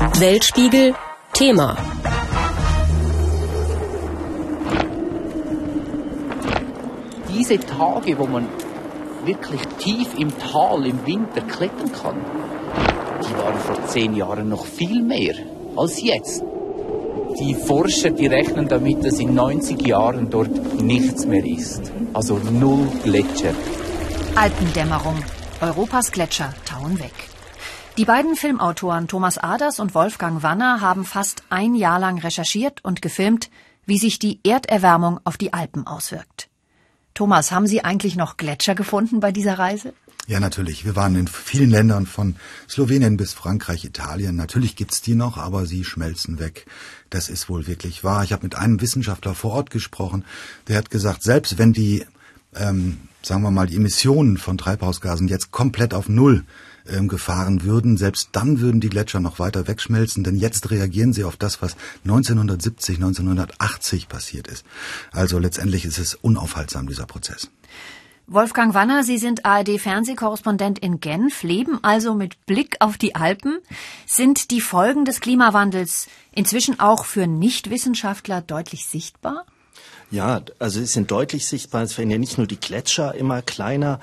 Weltspiegel Thema Diese Tage, wo man wirklich tief im Tal im Winter klettern kann, die waren vor zehn Jahren noch viel mehr als jetzt. Die Forscher, die rechnen damit, dass in 90 Jahren dort nichts mehr ist. Also null Gletscher. Alpendämmerung. Europas Gletscher tauen weg. Die beiden Filmautoren Thomas Aders und Wolfgang Wanner haben fast ein Jahr lang recherchiert und gefilmt, wie sich die Erderwärmung auf die Alpen auswirkt. Thomas, haben Sie eigentlich noch Gletscher gefunden bei dieser Reise? Ja, natürlich. Wir waren in vielen Ländern von Slowenien bis Frankreich, Italien. Natürlich gibt's die noch, aber sie schmelzen weg. Das ist wohl wirklich wahr. Ich habe mit einem Wissenschaftler vor Ort gesprochen, der hat gesagt, selbst wenn die, ähm, sagen wir mal, die Emissionen von Treibhausgasen jetzt komplett auf Null ähm, gefahren würden, selbst dann würden die Gletscher noch weiter wegschmelzen, denn jetzt reagieren sie auf das, was 1970, 1980 passiert ist. Also letztendlich ist es unaufhaltsam, dieser Prozess. Wolfgang Wanner, Sie sind ARD-Fernsehkorrespondent in Genf, leben also mit Blick auf die Alpen. Sind die Folgen des Klimawandels inzwischen auch für Nichtwissenschaftler deutlich sichtbar? Ja, also sie sind deutlich sichtbar. Es werden ja nicht nur die Gletscher immer kleiner,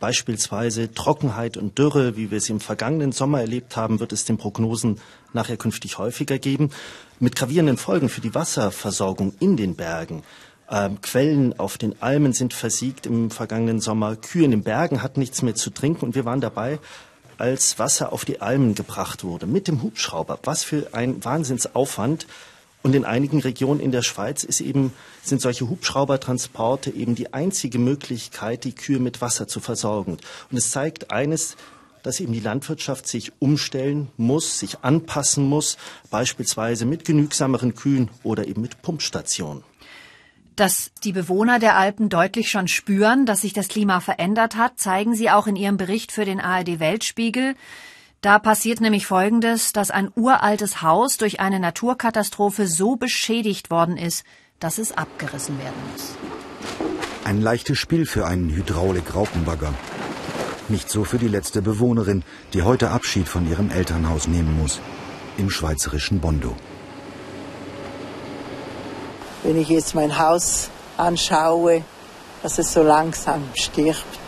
beispielsweise Trockenheit und Dürre, wie wir sie im vergangenen Sommer erlebt haben, wird es den Prognosen nachher künftig häufiger geben, mit gravierenden Folgen für die Wasserversorgung in den Bergen. Ähm, Quellen auf den Almen sind versiegt im vergangenen Sommer. Kühe in den Bergen hatten nichts mehr zu trinken und wir waren dabei, als Wasser auf die Almen gebracht wurde mit dem Hubschrauber. Was für ein Wahnsinnsaufwand. Und in einigen Regionen in der Schweiz ist eben, sind solche Hubschraubertransporte eben die einzige Möglichkeit, die Kühe mit Wasser zu versorgen. Und es zeigt eines, dass eben die Landwirtschaft sich umstellen muss, sich anpassen muss, beispielsweise mit genügsameren Kühen oder eben mit Pumpstationen. Dass die Bewohner der Alpen deutlich schon spüren, dass sich das Klima verändert hat, zeigen sie auch in ihrem Bericht für den ARD Weltspiegel. Da passiert nämlich Folgendes, dass ein uraltes Haus durch eine Naturkatastrophe so beschädigt worden ist, dass es abgerissen werden muss. Ein leichtes Spiel für einen Hydraulik-Raupenbagger. Nicht so für die letzte Bewohnerin, die heute Abschied von ihrem Elternhaus nehmen muss. Im schweizerischen Bondo. Wenn ich jetzt mein Haus anschaue, dass es so langsam stirbt,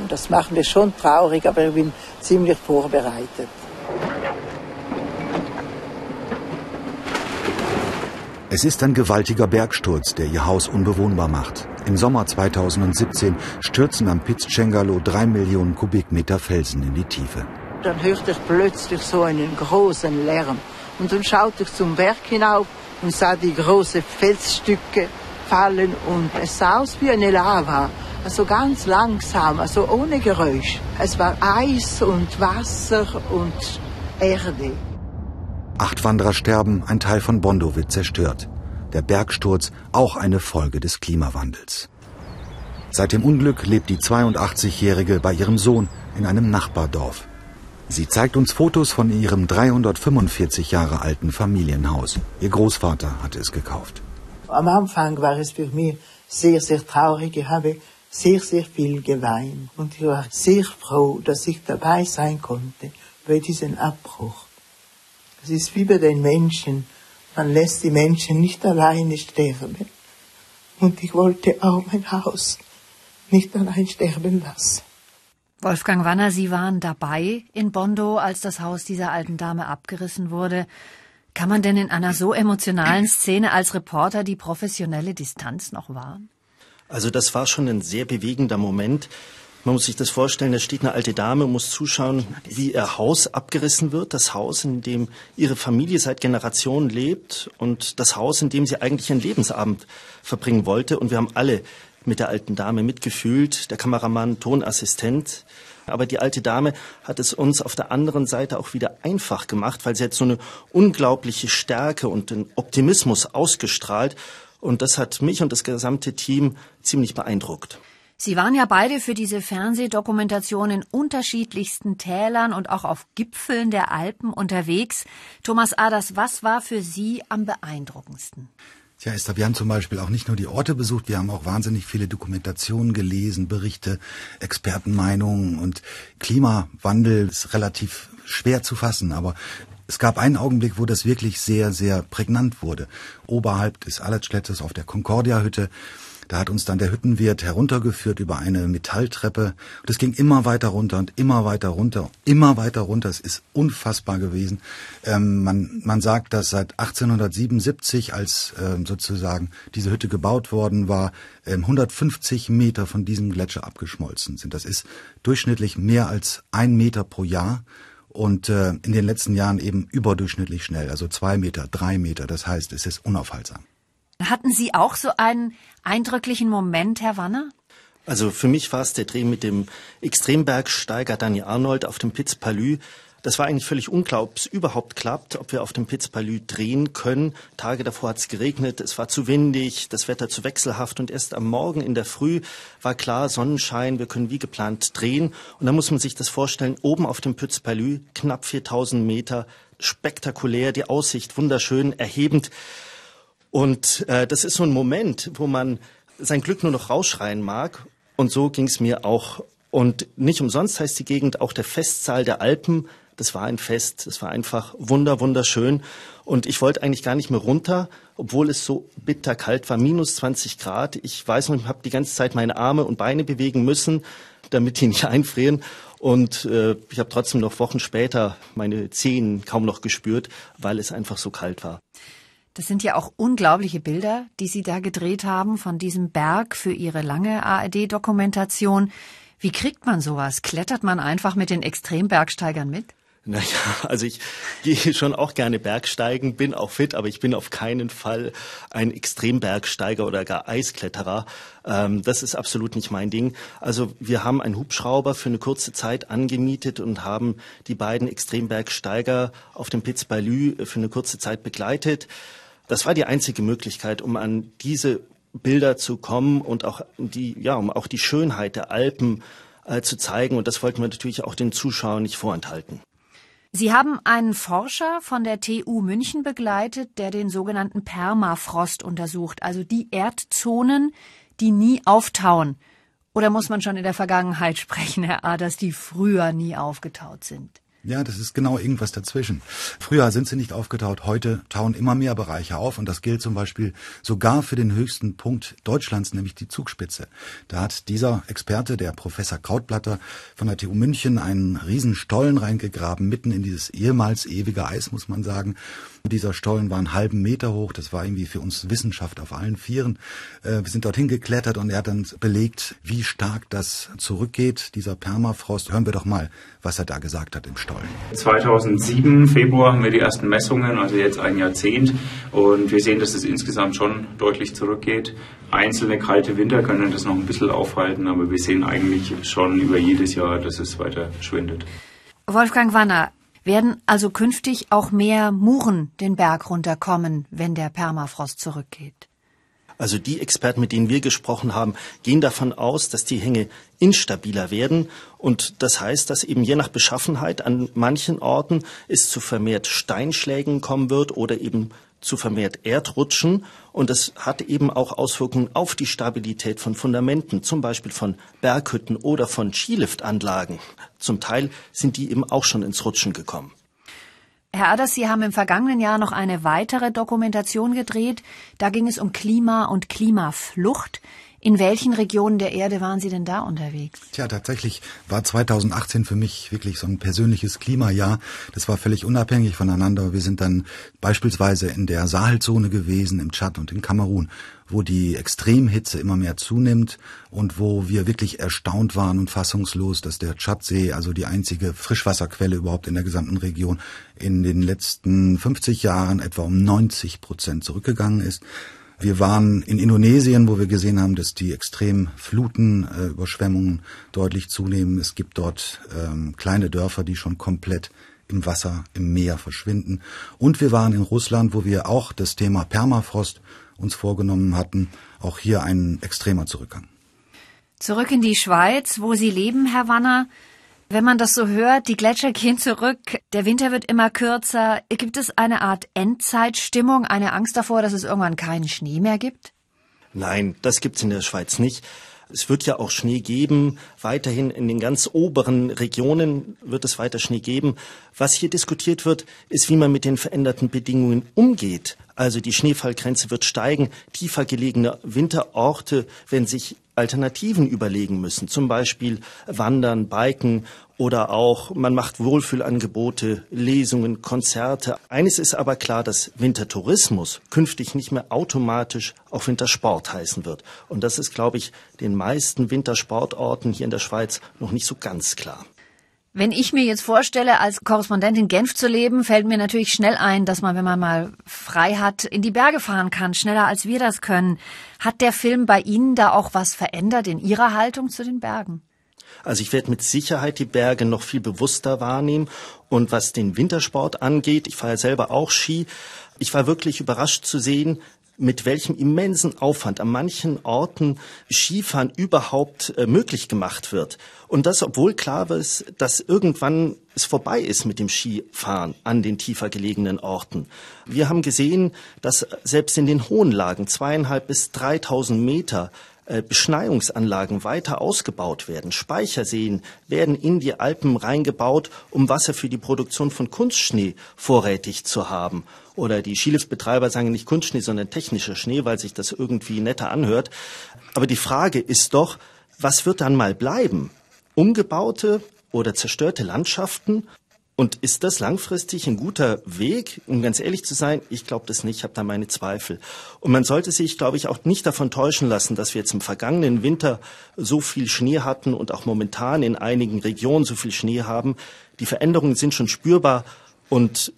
und das macht mich schon traurig, aber ich bin ziemlich vorbereitet. Es ist ein gewaltiger Bergsturz, der ihr Haus unbewohnbar macht. Im Sommer 2017 stürzen am Piz Cengalo drei Millionen Kubikmeter Felsen in die Tiefe. Dann hörte ich plötzlich so einen großen Lärm. Und dann schaute ich zum Berg hinauf und sah die großen Felsstücke fallen und es sah aus wie eine Lava also ganz langsam, also ohne Geräusch. Es war Eis und Wasser und Erde. Acht Wanderer sterben, ein Teil von Bondo wird zerstört. Der Bergsturz auch eine Folge des Klimawandels. Seit dem Unglück lebt die 82-Jährige bei ihrem Sohn in einem Nachbardorf. Sie zeigt uns Fotos von ihrem 345 Jahre alten Familienhaus. Ihr Großvater hatte es gekauft. Am Anfang war es für mich sehr, sehr traurig. Ich habe sehr, sehr viel geweint. Und ich war sehr froh, dass ich dabei sein konnte bei diesem Abbruch. Es ist wie bei den Menschen. Man lässt die Menschen nicht alleine sterben. Und ich wollte auch mein Haus nicht allein sterben lassen. Wolfgang Wanner, Sie waren dabei in Bondo, als das Haus dieser alten Dame abgerissen wurde. Kann man denn in einer so emotionalen Szene als Reporter die professionelle Distanz noch wahren? Also das war schon ein sehr bewegender Moment. Man muss sich das vorstellen, da steht eine alte Dame und muss zuschauen, wie ihr Haus abgerissen wird. Das Haus, in dem ihre Familie seit Generationen lebt und das Haus, in dem sie eigentlich ihren Lebensabend verbringen wollte. Und wir haben alle mit der alten Dame mitgefühlt, der Kameramann, Tonassistent. Aber die alte Dame hat es uns auf der anderen Seite auch wieder einfach gemacht, weil sie hat so eine unglaubliche Stärke und den Optimismus ausgestrahlt. Und das hat mich und das gesamte Team ziemlich beeindruckt. Sie waren ja beide für diese Fernsehdokumentation in unterschiedlichsten Tälern und auch auf Gipfeln der Alpen unterwegs. Thomas Aders, was war für Sie am beeindruckendsten? Tja, Esther, wir haben zum Beispiel auch nicht nur die Orte besucht, wir haben auch wahnsinnig viele Dokumentationen gelesen, Berichte, Expertenmeinungen und Klimawandel ist relativ schwer zu fassen, aber Es gab einen Augenblick, wo das wirklich sehr, sehr prägnant wurde. Oberhalb des Allertschletters auf der Concordia-Hütte da hat uns dann der Hüttenwirt heruntergeführt über eine Metalltreppe. Es ging immer weiter runter und immer weiter runter, immer weiter runter. Es ist unfassbar gewesen. Ähm, man, man sagt, dass seit 1877, als ähm, sozusagen diese Hütte gebaut worden war, ähm, 150 Meter von diesem Gletscher abgeschmolzen sind. Das ist durchschnittlich mehr als ein Meter pro Jahr und äh, in den letzten Jahren eben überdurchschnittlich schnell, also zwei Meter, drei Meter. Das heißt, es ist unaufhaltsam. Hatten Sie auch so einen eindrücklichen Moment, Herr Wanner? Also für mich war es der Dreh mit dem Extrembergsteiger Daniel Arnold auf dem Piz Palü. Das war eigentlich völlig unklar, ob es überhaupt klappt, ob wir auf dem Piz Palü drehen können. Tage davor hat es geregnet, es war zu windig, das Wetter zu wechselhaft und erst am Morgen in der Früh war klar, Sonnenschein, wir können wie geplant drehen. Und da muss man sich das vorstellen, oben auf dem Piz Palü, knapp 4000 Meter, spektakulär, die Aussicht wunderschön, erhebend. Und äh, das ist so ein Moment, wo man sein Glück nur noch rausschreien mag. Und so ging es mir auch. Und nicht umsonst heißt die Gegend auch der Festsaal der Alpen. Das war ein Fest, das war einfach wunder, wunderschön. Und ich wollte eigentlich gar nicht mehr runter, obwohl es so bitterkalt war, minus 20 Grad. Ich weiß noch, ich habe die ganze Zeit meine Arme und Beine bewegen müssen, damit die nicht einfrieren. Und äh, ich habe trotzdem noch Wochen später meine Zehen kaum noch gespürt, weil es einfach so kalt war. Das sind ja auch unglaubliche Bilder, die Sie da gedreht haben von diesem Berg für Ihre lange ARD-Dokumentation. Wie kriegt man sowas? Klettert man einfach mit den Extrembergsteigern mit? Naja, also ich gehe schon auch gerne Bergsteigen, bin auch fit, aber ich bin auf keinen Fall ein Extrembergsteiger oder gar Eiskletterer. Ähm, das ist absolut nicht mein Ding. Also wir haben einen Hubschrauber für eine kurze Zeit angemietet und haben die beiden Extrembergsteiger auf dem Piz Balü für eine kurze Zeit begleitet. Das war die einzige Möglichkeit, um an diese Bilder zu kommen und auch die, ja, um auch die Schönheit der Alpen äh, zu zeigen. Und das wollten wir natürlich auch den Zuschauern nicht vorenthalten. Sie haben einen Forscher von der TU München begleitet, der den sogenannten Permafrost untersucht, also die Erdzonen, die nie auftauen. Oder muss man schon in der Vergangenheit sprechen, Herr Aders, die früher nie aufgetaut sind? Ja, das ist genau irgendwas dazwischen. Früher sind sie nicht aufgetaut, heute tauen immer mehr Bereiche auf und das gilt zum Beispiel sogar für den höchsten Punkt Deutschlands, nämlich die Zugspitze. Da hat dieser Experte, der Professor Krautblatter von der TU München, einen riesen Stollen reingegraben, mitten in dieses ehemals ewige Eis, muss man sagen. Dieser Stollen war einen halben Meter hoch, das war irgendwie für uns Wissenschaft auf allen Vieren. Äh, wir sind dorthin geklettert und er hat dann belegt, wie stark das zurückgeht, dieser Permafrost. Hören wir doch mal, was er da gesagt hat im Stollen. 2007, Februar, haben wir die ersten Messungen, also jetzt ein Jahrzehnt. Und wir sehen, dass es insgesamt schon deutlich zurückgeht. Einzelne kalte Winter können das noch ein bisschen aufhalten, aber wir sehen eigentlich schon über jedes Jahr, dass es weiter schwindet. Wolfgang Wanner, werden also künftig auch mehr Muren den Berg runterkommen, wenn der Permafrost zurückgeht? Also die Experten, mit denen wir gesprochen haben, gehen davon aus, dass die Hänge instabiler werden. Und das heißt, dass eben je nach Beschaffenheit an manchen Orten es zu vermehrt Steinschlägen kommen wird oder eben zu vermehrt Erdrutschen und es hat eben auch Auswirkungen auf die Stabilität von Fundamenten, zum Beispiel von Berghütten oder von Skiliftanlagen. Zum Teil sind die eben auch schon ins Rutschen gekommen. Herr Aders, Sie haben im vergangenen Jahr noch eine weitere Dokumentation gedreht. Da ging es um Klima und Klimaflucht. In welchen Regionen der Erde waren Sie denn da unterwegs? Tja, tatsächlich war 2018 für mich wirklich so ein persönliches Klimajahr. Das war völlig unabhängig voneinander. Wir sind dann beispielsweise in der Sahelzone gewesen, im Tschad und in Kamerun, wo die Extremhitze immer mehr zunimmt und wo wir wirklich erstaunt waren und fassungslos, dass der Tschadsee, also die einzige Frischwasserquelle überhaupt in der gesamten Region, in den letzten 50 Jahren etwa um 90 Prozent zurückgegangen ist. Wir waren in Indonesien, wo wir gesehen haben, dass die Extremfluten, äh, Überschwemmungen deutlich zunehmen. Es gibt dort ähm, kleine Dörfer, die schon komplett im Wasser, im Meer verschwinden. Und wir waren in Russland, wo wir auch das Thema Permafrost uns vorgenommen hatten. Auch hier ein extremer Zurückgang. Zurück in die Schweiz, wo Sie leben, Herr Wanner. Wenn man das so hört, die Gletscher gehen zurück, der Winter wird immer kürzer. Gibt es eine Art Endzeitstimmung, eine Angst davor, dass es irgendwann keinen Schnee mehr gibt? Nein, das gibt's in der Schweiz nicht. Es wird ja auch Schnee geben. Weiterhin in den ganz oberen Regionen wird es weiter Schnee geben. Was hier diskutiert wird, ist, wie man mit den veränderten Bedingungen umgeht. Also die Schneefallgrenze wird steigen. Tiefer gelegene Winterorte werden sich Alternativen überlegen müssen. Zum Beispiel Wandern, Biken oder auch man macht Wohlfühlangebote, Lesungen, Konzerte. Eines ist aber klar, dass Wintertourismus künftig nicht mehr automatisch auch Wintersport heißen wird. Und das ist, glaube ich, den meisten Wintersportorten hier in der Schweiz noch nicht so ganz klar. Wenn ich mir jetzt vorstelle, als Korrespondent in Genf zu leben, fällt mir natürlich schnell ein, dass man, wenn man mal frei hat, in die Berge fahren kann, schneller als wir das können. Hat der Film bei Ihnen da auch was verändert in Ihrer Haltung zu den Bergen? Also ich werde mit Sicherheit die Berge noch viel bewusster wahrnehmen. Und was den Wintersport angeht, ich fahre ja selber auch Ski, ich war wirklich überrascht zu sehen, mit welchem immensen Aufwand an manchen Orten Skifahren überhaupt äh, möglich gemacht wird. Und das, obwohl klar ist, dass irgendwann es vorbei ist mit dem Skifahren an den tiefer gelegenen Orten. Wir haben gesehen, dass selbst in den hohen Lagen zweieinhalb bis dreitausend Meter Beschneiungsanlagen weiter ausgebaut werden. Speicherseen werden in die Alpen reingebaut, um Wasser für die Produktion von Kunstschnee vorrätig zu haben. Oder die Skiliftbetreiber sagen nicht Kunstschnee, sondern technischer Schnee, weil sich das irgendwie netter anhört. Aber die Frage ist doch, was wird dann mal bleiben? Umgebaute oder zerstörte Landschaften und ist das langfristig ein guter Weg? Um ganz ehrlich zu sein, ich glaube das nicht, ich habe da meine Zweifel. Und man sollte sich, glaube ich, auch nicht davon täuschen lassen, dass wir jetzt im vergangenen Winter so viel Schnee hatten und auch momentan in einigen Regionen so viel Schnee haben. Die Veränderungen sind schon spürbar und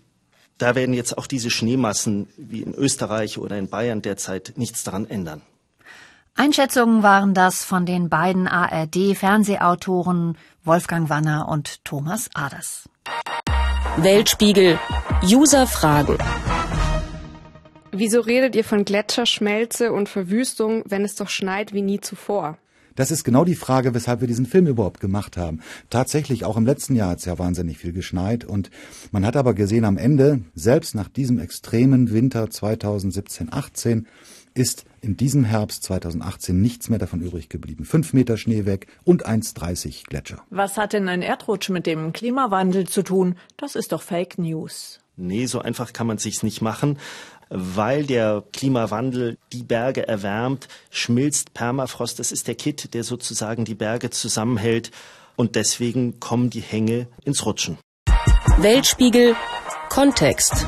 da werden jetzt auch diese Schneemassen wie in Österreich oder in Bayern derzeit nichts daran ändern. Einschätzungen waren das von den beiden ARD-Fernsehautoren Wolfgang Wanner und Thomas Aders. Weltspiegel User Fragen. Wieso redet ihr von Gletscherschmelze und Verwüstung, wenn es doch schneit wie nie zuvor? Das ist genau die Frage, weshalb wir diesen Film überhaupt gemacht haben. Tatsächlich, auch im letzten Jahr hat es ja wahnsinnig viel geschneit und man hat aber gesehen am Ende, selbst nach diesem extremen Winter 2017-18, ist in diesem Herbst 2018 nichts mehr davon übrig geblieben. Fünf Meter Schnee weg und 1,30 Gletscher. Was hat denn ein Erdrutsch mit dem Klimawandel zu tun? Das ist doch Fake News. Nee, so einfach kann man sich's nicht machen. Weil der Klimawandel die Berge erwärmt, schmilzt Permafrost. Das ist der Kit, der sozusagen die Berge zusammenhält. Und deswegen kommen die Hänge ins Rutschen. Weltspiegel Kontext.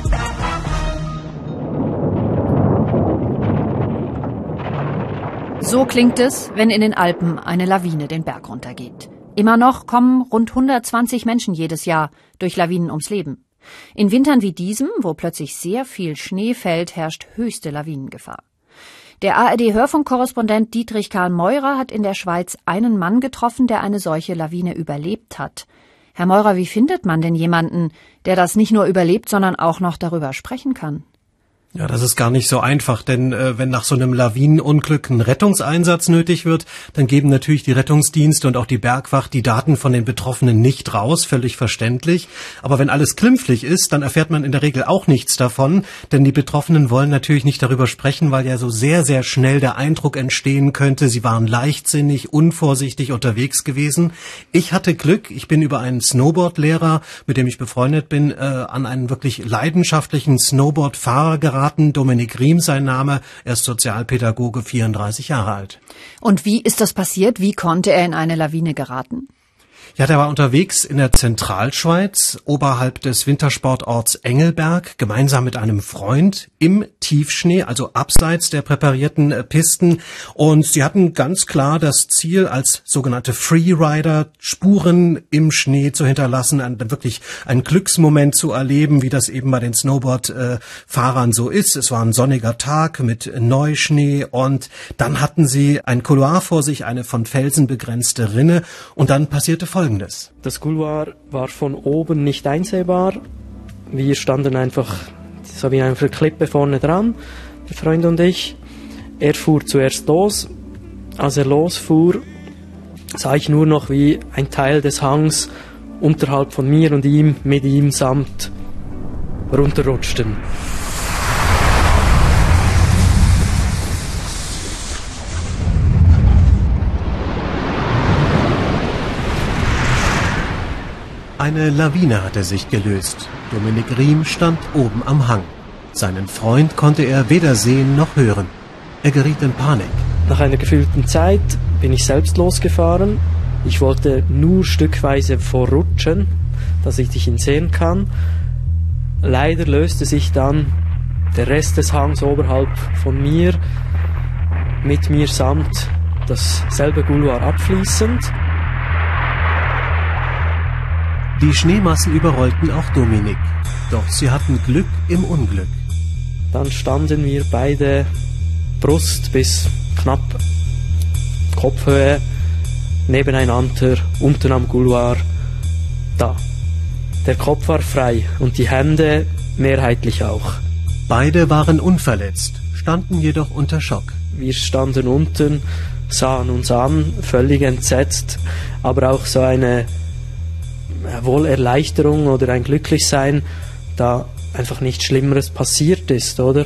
So klingt es, wenn in den Alpen eine Lawine den Berg runtergeht. Immer noch kommen rund 120 Menschen jedes Jahr durch Lawinen ums Leben. In Wintern wie diesem, wo plötzlich sehr viel Schnee fällt, herrscht höchste Lawinengefahr. Der ARD-Hörfunkkorrespondent Dietrich Karl Meurer hat in der Schweiz einen Mann getroffen, der eine solche Lawine überlebt hat. Herr Meurer, wie findet man denn jemanden, der das nicht nur überlebt, sondern auch noch darüber sprechen kann? Ja, das ist gar nicht so einfach, denn äh, wenn nach so einem Lawinenunglück ein Rettungseinsatz nötig wird, dann geben natürlich die Rettungsdienste und auch die Bergwacht die Daten von den Betroffenen nicht raus, völlig verständlich. Aber wenn alles klimpflich ist, dann erfährt man in der Regel auch nichts davon, denn die Betroffenen wollen natürlich nicht darüber sprechen, weil ja so sehr, sehr schnell der Eindruck entstehen könnte, sie waren leichtsinnig, unvorsichtig unterwegs gewesen. Ich hatte Glück, ich bin über einen Snowboardlehrer, mit dem ich befreundet bin, äh, an einen wirklich leidenschaftlichen Snowboardfahrer geraten verraten. Dominik Riem sein Name. Er ist Sozialpädagoge, 34 Jahre alt. Und wie ist das passiert? Wie konnte er in eine Lawine geraten? Ja, der war unterwegs in der Zentralschweiz, oberhalb des Wintersportorts Engelberg, gemeinsam mit einem Freund im Tiefschnee, also abseits der präparierten äh, Pisten. Und sie hatten ganz klar das Ziel, als sogenannte Freerider Spuren im Schnee zu hinterlassen, ein, wirklich ein Glücksmoment zu erleben, wie das eben bei den Snowboard-Fahrern so ist. Es war ein sonniger Tag mit Neuschnee und dann hatten sie ein Couloir vor sich, eine von Felsen begrenzte Rinne und dann passierte Folgendes. Das Couloir war von oben nicht einsehbar. Wir standen einfach so wie eine Klippe vorne dran, der Freund und ich. Er fuhr zuerst los. Als er losfuhr, sah ich nur noch, wie ein Teil des Hangs unterhalb von mir und ihm mit ihm samt runterrutschten. Eine Lawine hatte sich gelöst. Dominik Riem stand oben am Hang. Seinen Freund konnte er weder sehen noch hören. Er geriet in Panik. Nach einer gefühlten Zeit bin ich selbst losgefahren. Ich wollte nur stückweise vorrutschen, dass ich ihn sehen kann. Leider löste sich dann der Rest des Hangs oberhalb von mir mit mir samt dasselbe Gouloir abfließend. Die Schneemassen überrollten auch Dominik. Doch sie hatten Glück im Unglück. Dann standen wir beide Brust bis knapp Kopfhöhe nebeneinander, unten am Gouloir, da. Der Kopf war frei und die Hände mehrheitlich auch. Beide waren unverletzt, standen jedoch unter Schock. Wir standen unten, sahen uns an, völlig entsetzt, aber auch so eine wohl Erleichterung oder ein Glücklichsein, da einfach nichts Schlimmeres passiert ist, oder?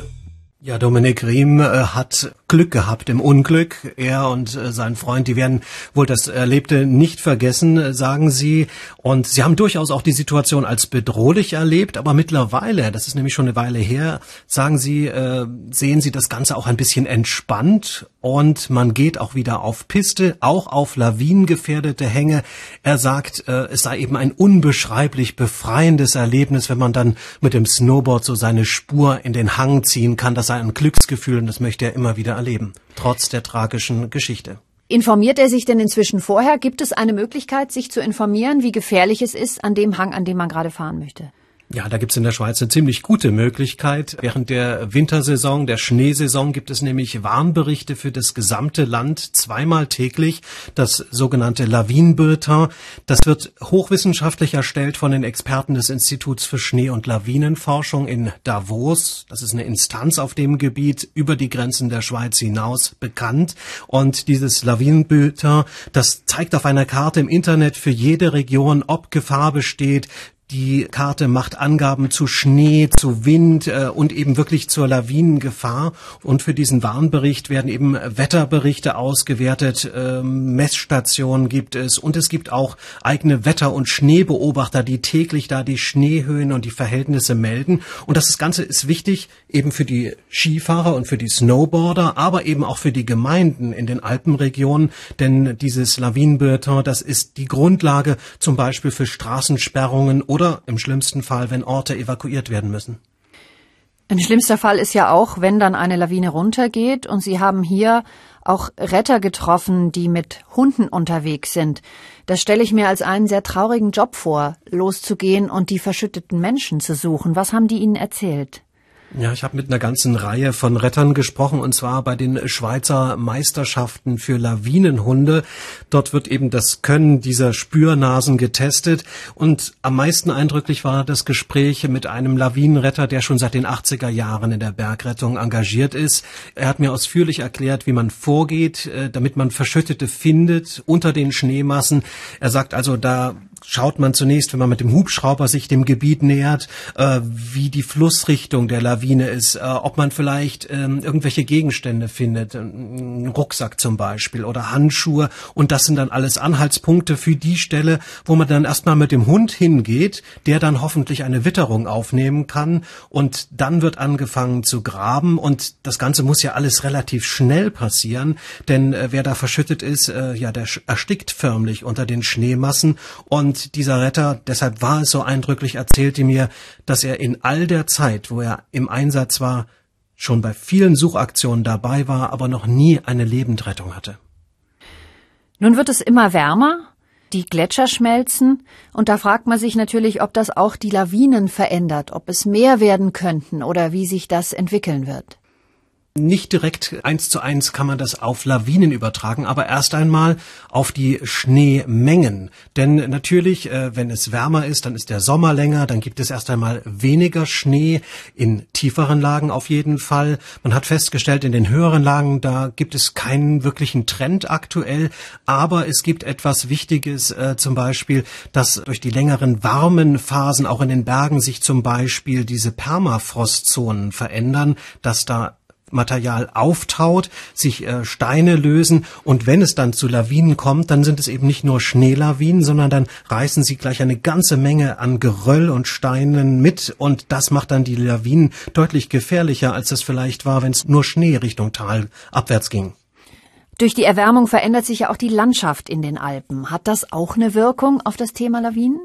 Ja, Dominik Riem äh, hat Glück gehabt im Unglück. Er und äh, sein Freund, die werden wohl das Erlebte nicht vergessen, äh, sagen sie. Und sie haben durchaus auch die Situation als bedrohlich erlebt. Aber mittlerweile, das ist nämlich schon eine Weile her, sagen sie, äh, sehen sie das Ganze auch ein bisschen entspannt. Und man geht auch wieder auf Piste, auch auf lawinengefährdete Hänge. Er sagt, äh, es sei eben ein unbeschreiblich befreiendes Erlebnis, wenn man dann mit dem Snowboard so seine Spur in den Hang ziehen kann. Das sei ein Glücksgefühl und das möchte er immer wieder erleben, trotz der tragischen Geschichte. Informiert er sich denn inzwischen vorher? Gibt es eine Möglichkeit, sich zu informieren, wie gefährlich es ist an dem Hang, an dem man gerade fahren möchte? Ja, da gibt's in der Schweiz eine ziemlich gute Möglichkeit. Während der Wintersaison, der Schneesaison gibt es nämlich Warnberichte für das gesamte Land zweimal täglich, das sogenannte Lawinenbulletin. Das wird hochwissenschaftlich erstellt von den Experten des Instituts für Schnee- und Lawinenforschung in Davos. Das ist eine Instanz auf dem Gebiet über die Grenzen der Schweiz hinaus bekannt. Und dieses Lawinenbulletin, das zeigt auf einer Karte im Internet für jede Region, ob Gefahr besteht, die Karte macht Angaben zu Schnee, zu Wind äh, und eben wirklich zur Lawinengefahr. Und für diesen Warnbericht werden eben Wetterberichte ausgewertet, äh, Messstationen gibt es und es gibt auch eigene Wetter- und Schneebeobachter, die täglich da die Schneehöhen und die Verhältnisse melden. Und das Ganze ist wichtig eben für die Skifahrer und für die Snowboarder, aber eben auch für die Gemeinden in den Alpenregionen, denn dieses Lawinenbulletin, das ist die Grundlage zum Beispiel für Straßensperrungen oder oder im schlimmsten Fall, wenn Orte evakuiert werden müssen. Ein schlimmster Fall ist ja auch, wenn dann eine Lawine runtergeht und Sie haben hier auch Retter getroffen, die mit Hunden unterwegs sind. Das stelle ich mir als einen sehr traurigen Job vor, loszugehen und die verschütteten Menschen zu suchen. Was haben die Ihnen erzählt? Ja, ich habe mit einer ganzen Reihe von Rettern gesprochen und zwar bei den Schweizer Meisterschaften für Lawinenhunde. Dort wird eben das Können dieser Spürnasen getestet und am meisten eindrücklich war das Gespräch mit einem Lawinenretter, der schon seit den 80er Jahren in der Bergrettung engagiert ist. Er hat mir ausführlich erklärt, wie man vorgeht, äh, damit man Verschüttete findet unter den Schneemassen. Er sagt also, da schaut man zunächst, wenn man mit dem Hubschrauber sich dem Gebiet nähert, äh, wie die Flussrichtung der Lawine ist, äh, ob man vielleicht ähm, irgendwelche Gegenstände findet, einen Rucksack zum Beispiel oder Handschuhe. Und das sind dann alles Anhaltspunkte für die Stelle, wo man dann erstmal mit dem Hund hingeht, der dann hoffentlich eine Witterung aufnehmen kann. Und dann wird angefangen zu graben. Und das Ganze muss ja alles relativ schnell passieren, denn äh, wer da verschüttet ist, äh, ja, der erstickt förmlich unter den Schneemassen. Und und dieser Retter, deshalb war es so eindrücklich, erzählte mir, dass er in all der Zeit, wo er im Einsatz war, schon bei vielen Suchaktionen dabei war, aber noch nie eine Lebendrettung hatte. Nun wird es immer wärmer, die Gletscher schmelzen, und da fragt man sich natürlich, ob das auch die Lawinen verändert, ob es mehr werden könnten oder wie sich das entwickeln wird. Nicht direkt eins zu eins kann man das auf Lawinen übertragen, aber erst einmal auf die Schneemengen. Denn natürlich, äh, wenn es wärmer ist, dann ist der Sommer länger, dann gibt es erst einmal weniger Schnee, in tieferen Lagen auf jeden Fall. Man hat festgestellt, in den höheren Lagen, da gibt es keinen wirklichen Trend aktuell, aber es gibt etwas Wichtiges, äh, zum Beispiel, dass durch die längeren warmen Phasen auch in den Bergen sich zum Beispiel diese Permafrostzonen verändern, dass da Material auftaut, sich äh, Steine lösen und wenn es dann zu Lawinen kommt, dann sind es eben nicht nur Schneelawinen, sondern dann reißen sie gleich eine ganze Menge an Geröll und Steinen mit und das macht dann die Lawinen deutlich gefährlicher, als es vielleicht war, wenn es nur Schnee Richtung Tal abwärts ging. Durch die Erwärmung verändert sich ja auch die Landschaft in den Alpen. Hat das auch eine Wirkung auf das Thema Lawinen?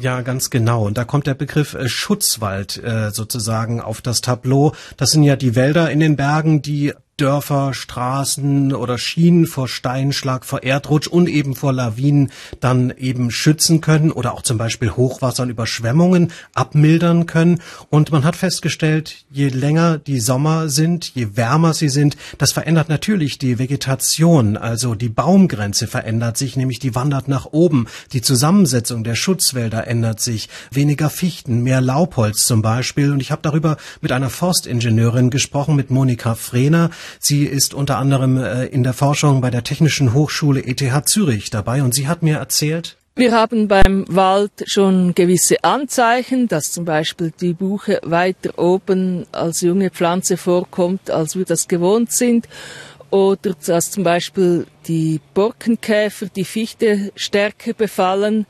Ja, ganz genau. Und da kommt der Begriff äh, Schutzwald äh, sozusagen auf das Tableau. Das sind ja die Wälder in den Bergen, die Dörfer, Straßen oder Schienen vor Steinschlag, vor Erdrutsch und eben vor Lawinen dann eben schützen können oder auch zum Beispiel Hochwasser und Überschwemmungen abmildern können. Und man hat festgestellt, je länger die Sommer sind, je wärmer sie sind, das verändert natürlich die Vegetation. Also die Baumgrenze verändert sich, nämlich die wandert nach oben. Die Zusammensetzung der Schutzwälder ändert sich. Weniger Fichten, mehr Laubholz zum Beispiel. Und ich habe darüber mit einer Forstingenieurin gesprochen, mit Monika Frehner. Sie ist unter anderem äh, in der Forschung bei der Technischen Hochschule ETH Zürich dabei und sie hat mir erzählt, wir haben beim Wald schon gewisse Anzeichen, dass zum Beispiel die Buche weiter oben als junge Pflanze vorkommt, als wir das gewohnt sind. Oder dass zum Beispiel die Borkenkäfer die Fichte stärker befallen.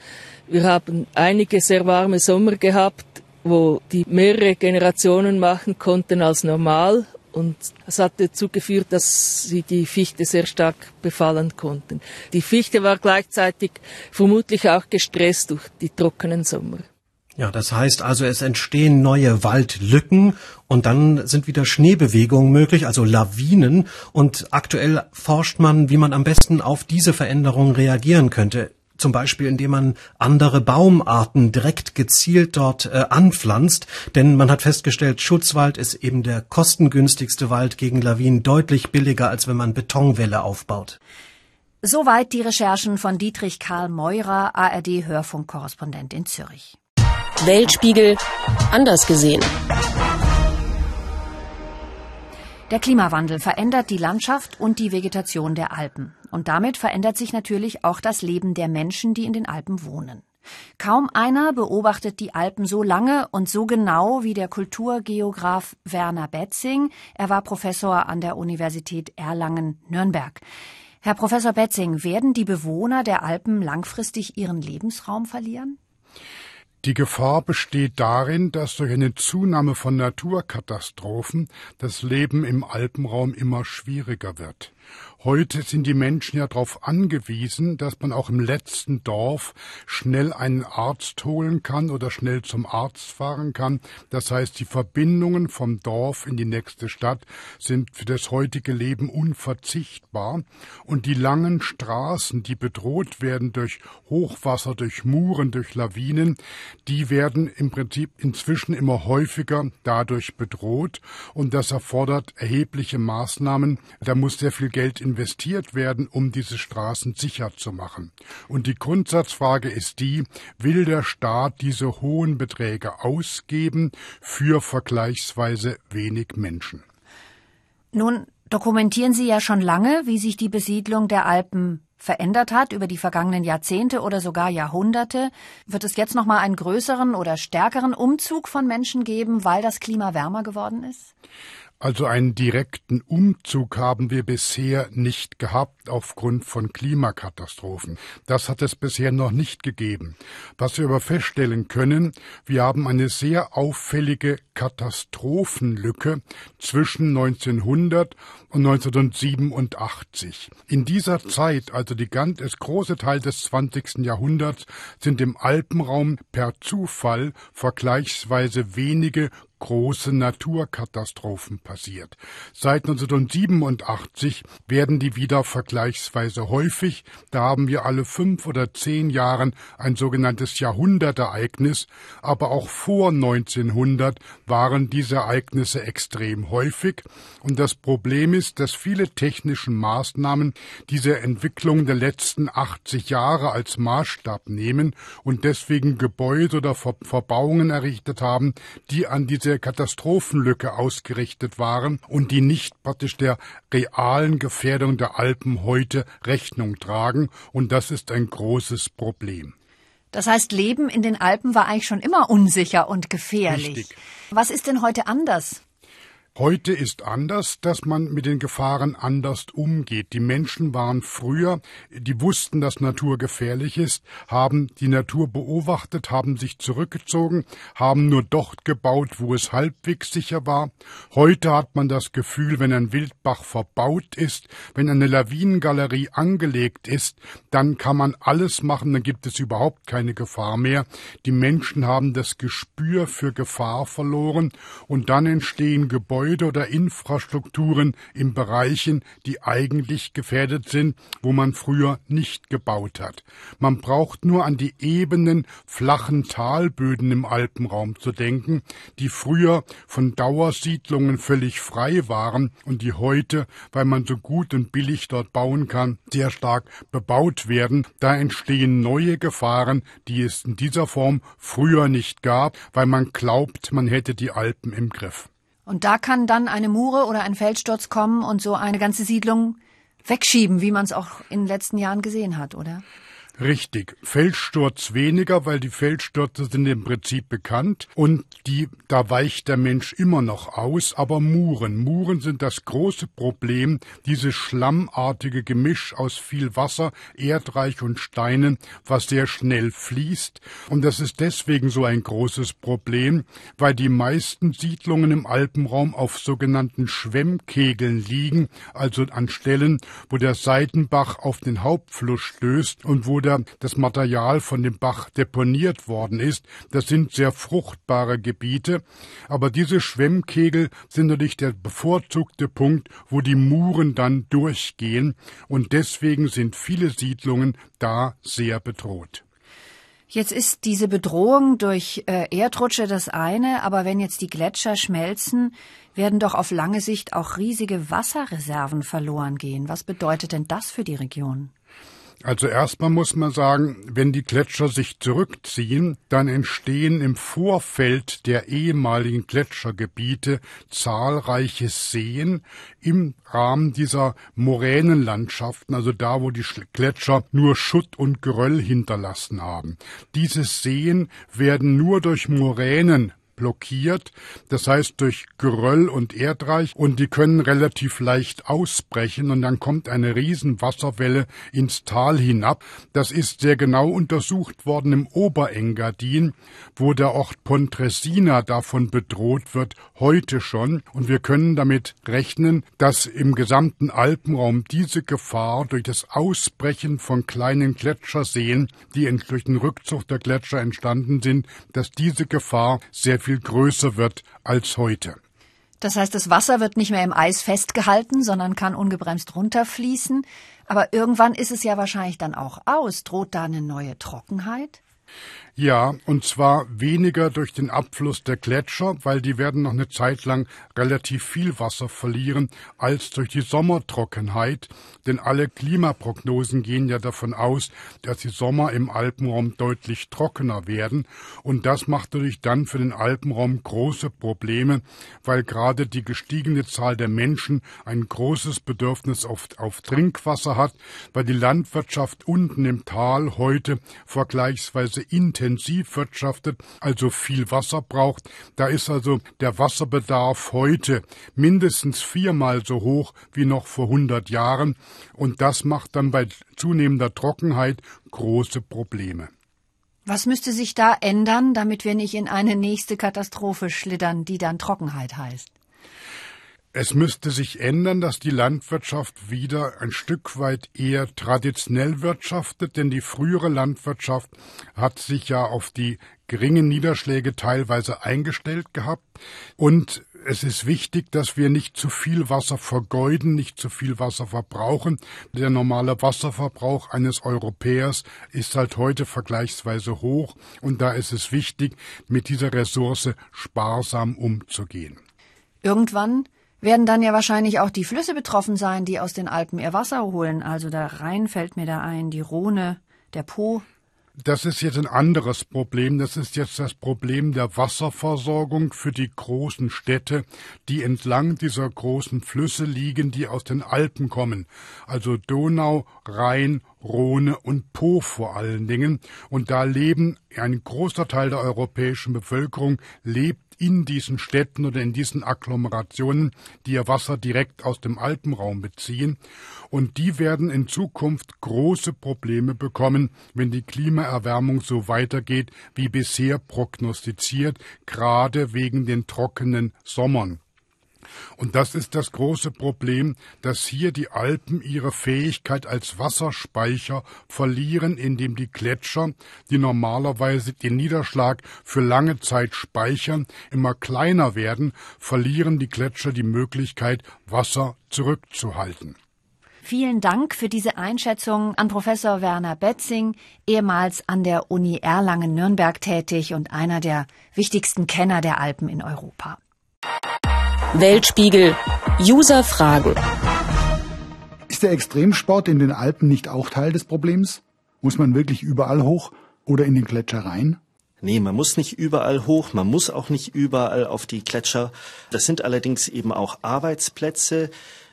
Wir haben einige sehr warme Sommer gehabt, wo die mehrere Generationen machen konnten als normal und es hat dazu geführt, dass sie die Fichte sehr stark befallen konnten. Die Fichte war gleichzeitig vermutlich auch gestresst durch die trockenen Sommer. Ja, das heißt also, es entstehen neue Waldlücken und dann sind wieder Schneebewegungen möglich, also Lawinen. Und aktuell forscht man, wie man am besten auf diese Veränderungen reagieren könnte zum Beispiel indem man andere Baumarten direkt gezielt dort äh, anpflanzt. Denn man hat festgestellt, Schutzwald ist eben der kostengünstigste Wald gegen Lawinen deutlich billiger, als wenn man Betonwälle aufbaut. Soweit die Recherchen von Dietrich Karl Meurer, ARD-Hörfunkkorrespondent in Zürich. Weltspiegel anders gesehen. Der Klimawandel verändert die Landschaft und die Vegetation der Alpen. Und damit verändert sich natürlich auch das Leben der Menschen, die in den Alpen wohnen. Kaum einer beobachtet die Alpen so lange und so genau wie der Kulturgeograf Werner Betzing. Er war Professor an der Universität Erlangen-Nürnberg. Herr Professor Betzing, werden die Bewohner der Alpen langfristig ihren Lebensraum verlieren? Die Gefahr besteht darin, dass durch eine Zunahme von Naturkatastrophen das Leben im Alpenraum immer schwieriger wird. Heute sind die Menschen ja darauf angewiesen, dass man auch im letzten Dorf schnell einen Arzt holen kann oder schnell zum Arzt fahren kann. Das heißt, die Verbindungen vom Dorf in die nächste Stadt sind für das heutige Leben unverzichtbar. Und die langen Straßen, die bedroht werden durch Hochwasser, durch Muren, durch Lawinen, die werden im Prinzip inzwischen immer häufiger dadurch bedroht. Und das erfordert erhebliche Maßnahmen. Da muss sehr viel Geld in investiert werden, um diese Straßen sicher zu machen. Und die Grundsatzfrage ist die, will der Staat diese hohen Beträge ausgeben für vergleichsweise wenig Menschen? Nun dokumentieren Sie ja schon lange, wie sich die Besiedlung der Alpen verändert hat über die vergangenen Jahrzehnte oder sogar Jahrhunderte. Wird es jetzt noch mal einen größeren oder stärkeren Umzug von Menschen geben, weil das Klima wärmer geworden ist? Also einen direkten Umzug haben wir bisher nicht gehabt aufgrund von Klimakatastrophen. Das hat es bisher noch nicht gegeben. Was wir aber feststellen können, wir haben eine sehr auffällige Katastrophenlücke zwischen 1900 und 1987. In dieser Zeit, also die ganz, große Teil des 20. Jahrhunderts, sind im Alpenraum per Zufall vergleichsweise wenige große Naturkatastrophen passiert. Seit 1987 werden die wieder vergleichsweise häufig. Da haben wir alle fünf oder zehn Jahren ein sogenanntes Jahrhundertereignis. Aber auch vor 1900 waren diese Ereignisse extrem häufig. Und das Problem ist, dass viele technische Maßnahmen diese Entwicklung der letzten 80 Jahre als Maßstab nehmen und deswegen Gebäude oder Verbauungen errichtet haben, die an diese der Katastrophenlücke ausgerichtet waren und die nicht praktisch der realen Gefährdung der Alpen heute Rechnung tragen. Und das ist ein großes Problem. Das heißt, Leben in den Alpen war eigentlich schon immer unsicher und gefährlich. Richtig. Was ist denn heute anders? Heute ist anders, dass man mit den Gefahren anders umgeht. Die Menschen waren früher, die wussten, dass Natur gefährlich ist, haben die Natur beobachtet, haben sich zurückgezogen, haben nur dort gebaut, wo es halbwegs sicher war. Heute hat man das Gefühl, wenn ein Wildbach verbaut ist, wenn eine Lawinengalerie angelegt ist, dann kann man alles machen, dann gibt es überhaupt keine Gefahr mehr. Die Menschen haben das Gespür für Gefahr verloren und dann entstehen Gebäude, Gebäude oder Infrastrukturen in Bereichen, die eigentlich gefährdet sind, wo man früher nicht gebaut hat. Man braucht nur an die ebenen, flachen Talböden im Alpenraum zu denken, die früher von Dauersiedlungen völlig frei waren und die heute, weil man so gut und billig dort bauen kann, sehr stark bebaut werden. Da entstehen neue Gefahren, die es in dieser Form früher nicht gab, weil man glaubt, man hätte die Alpen im Griff. Und da kann dann eine Mure oder ein Feldsturz kommen und so eine ganze Siedlung wegschieben, wie man es auch in den letzten Jahren gesehen hat, oder? Richtig. Felssturz weniger, weil die Felsstürze sind im Prinzip bekannt und die, da weicht der Mensch immer noch aus, aber Muren. Muren sind das große Problem, dieses schlammartige Gemisch aus viel Wasser, Erdreich und Steinen, was sehr schnell fließt. Und das ist deswegen so ein großes Problem, weil die meisten Siedlungen im Alpenraum auf sogenannten Schwemmkegeln liegen, also an Stellen, wo der Seitenbach auf den Hauptfluss stößt und wo oder das Material von dem Bach deponiert worden ist. Das sind sehr fruchtbare Gebiete, aber diese Schwemmkegel sind natürlich der bevorzugte Punkt, wo die Muren dann durchgehen, und deswegen sind viele Siedlungen da sehr bedroht. Jetzt ist diese Bedrohung durch äh, Erdrutsche das eine, aber wenn jetzt die Gletscher schmelzen, werden doch auf lange Sicht auch riesige Wasserreserven verloren gehen. Was bedeutet denn das für die Region? Also erstmal muss man sagen, wenn die Gletscher sich zurückziehen, dann entstehen im Vorfeld der ehemaligen Gletschergebiete zahlreiche Seen im Rahmen dieser Moränenlandschaften, also da, wo die Gletscher nur Schutt und Geröll hinterlassen haben. Diese Seen werden nur durch Moränen blockiert, das heißt durch Geröll und Erdreich, und die können relativ leicht ausbrechen und dann kommt eine Riesenwasserwelle ins Tal hinab. Das ist sehr genau untersucht worden im Oberengadin, wo der Ort Pontresina davon bedroht wird, heute schon, und wir können damit rechnen, dass im gesamten Alpenraum diese Gefahr durch das Ausbrechen von kleinen Gletscherseen, die durch den Rückzug der Gletscher entstanden sind, dass diese Gefahr sehr viel größer wird als heute. Das heißt, das Wasser wird nicht mehr im Eis festgehalten, sondern kann ungebremst runterfließen. Aber irgendwann ist es ja wahrscheinlich dann auch aus. Droht da eine neue Trockenheit? Ja, und zwar weniger durch den Abfluss der Gletscher, weil die werden noch eine Zeit lang relativ viel Wasser verlieren, als durch die Sommertrockenheit, denn alle Klimaprognosen gehen ja davon aus, dass die Sommer im Alpenraum deutlich trockener werden, und das macht natürlich dann für den Alpenraum große Probleme, weil gerade die gestiegene Zahl der Menschen ein großes Bedürfnis auf, auf Trinkwasser hat, weil die Landwirtschaft unten im Tal heute vergleichsweise intensiv intensiv wirtschaftet, also viel Wasser braucht. Da ist also der Wasserbedarf heute mindestens viermal so hoch wie noch vor 100 Jahren. Und das macht dann bei zunehmender Trockenheit große Probleme. Was müsste sich da ändern, damit wir nicht in eine nächste Katastrophe schlittern, die dann Trockenheit heißt? Es müsste sich ändern, dass die Landwirtschaft wieder ein Stück weit eher traditionell wirtschaftet, denn die frühere Landwirtschaft hat sich ja auf die geringen Niederschläge teilweise eingestellt gehabt. Und es ist wichtig, dass wir nicht zu viel Wasser vergeuden, nicht zu viel Wasser verbrauchen. Der normale Wasserverbrauch eines Europäers ist halt heute vergleichsweise hoch und da ist es wichtig, mit dieser Ressource sparsam umzugehen. Irgendwann werden dann ja wahrscheinlich auch die Flüsse betroffen sein, die aus den Alpen ihr Wasser holen. Also der Rhein fällt mir da ein, die Rhone, der Po. Das ist jetzt ein anderes Problem. Das ist jetzt das Problem der Wasserversorgung für die großen Städte, die entlang dieser großen Flüsse liegen, die aus den Alpen kommen. Also Donau, Rhein, Rhone und Po vor allen Dingen. Und da leben ein großer Teil der europäischen Bevölkerung lebt in diesen Städten oder in diesen Agglomerationen, die ihr Wasser direkt aus dem Alpenraum beziehen. Und die werden in Zukunft große Probleme bekommen, wenn die Klimaerwärmung so weitergeht wie bisher prognostiziert, gerade wegen den trockenen Sommern. Und das ist das große Problem, dass hier die Alpen ihre Fähigkeit als Wasserspeicher verlieren, indem die Gletscher, die normalerweise den Niederschlag für lange Zeit speichern, immer kleiner werden, verlieren die Gletscher die Möglichkeit, Wasser zurückzuhalten. Vielen Dank für diese Einschätzung an Professor Werner Betzing, ehemals an der Uni Erlangen-Nürnberg tätig und einer der wichtigsten Kenner der Alpen in Europa. Weltspiegel. User Fragen. Ist der Extremsport in den Alpen nicht auch Teil des Problems? Muss man wirklich überall hoch oder in den Gletscher rein? Nee, man muss nicht überall hoch, man muss auch nicht überall auf die Gletscher. Das sind allerdings eben auch Arbeitsplätze,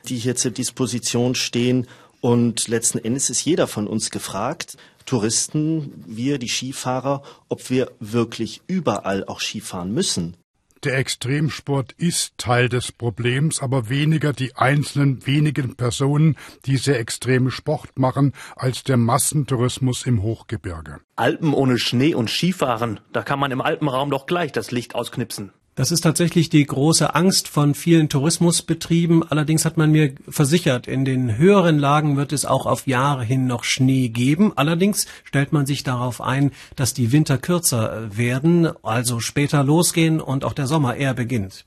die hier zur Disposition stehen. Und letzten Endes ist jeder von uns gefragt, Touristen, wir, die Skifahrer, ob wir wirklich überall auch Skifahren müssen. Der Extremsport ist Teil des Problems, aber weniger die einzelnen wenigen Personen, die sehr extreme Sport machen, als der Massentourismus im Hochgebirge. Alpen ohne Schnee und Skifahren, da kann man im Alpenraum doch gleich das Licht ausknipsen. Das ist tatsächlich die große Angst von vielen Tourismusbetrieben. Allerdings hat man mir versichert, in den höheren Lagen wird es auch auf Jahre hin noch Schnee geben. Allerdings stellt man sich darauf ein, dass die Winter kürzer werden, also später losgehen und auch der Sommer eher beginnt.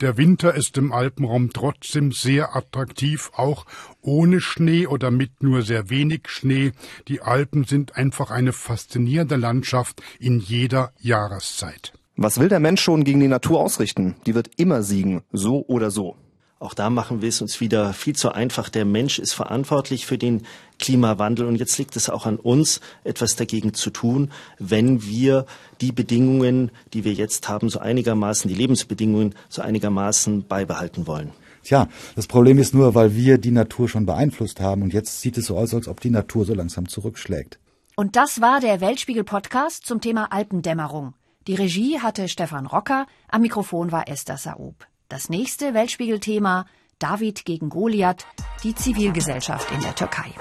Der Winter ist im Alpenraum trotzdem sehr attraktiv, auch ohne Schnee oder mit nur sehr wenig Schnee. Die Alpen sind einfach eine faszinierende Landschaft in jeder Jahreszeit. Was will der Mensch schon gegen die Natur ausrichten? Die wird immer siegen, so oder so. Auch da machen wir es uns wieder viel zu einfach. Der Mensch ist verantwortlich für den Klimawandel und jetzt liegt es auch an uns, etwas dagegen zu tun, wenn wir die Bedingungen, die wir jetzt haben, so einigermaßen, die Lebensbedingungen so einigermaßen beibehalten wollen. Tja, das Problem ist nur, weil wir die Natur schon beeinflusst haben und jetzt sieht es so aus, als ob die Natur so langsam zurückschlägt. Und das war der Weltspiegel-Podcast zum Thema Alpendämmerung. Die Regie hatte Stefan Rocker, am Mikrofon war Esther Saub. Das nächste Weltspiegel-Thema David gegen Goliath, die Zivilgesellschaft in der Türkei.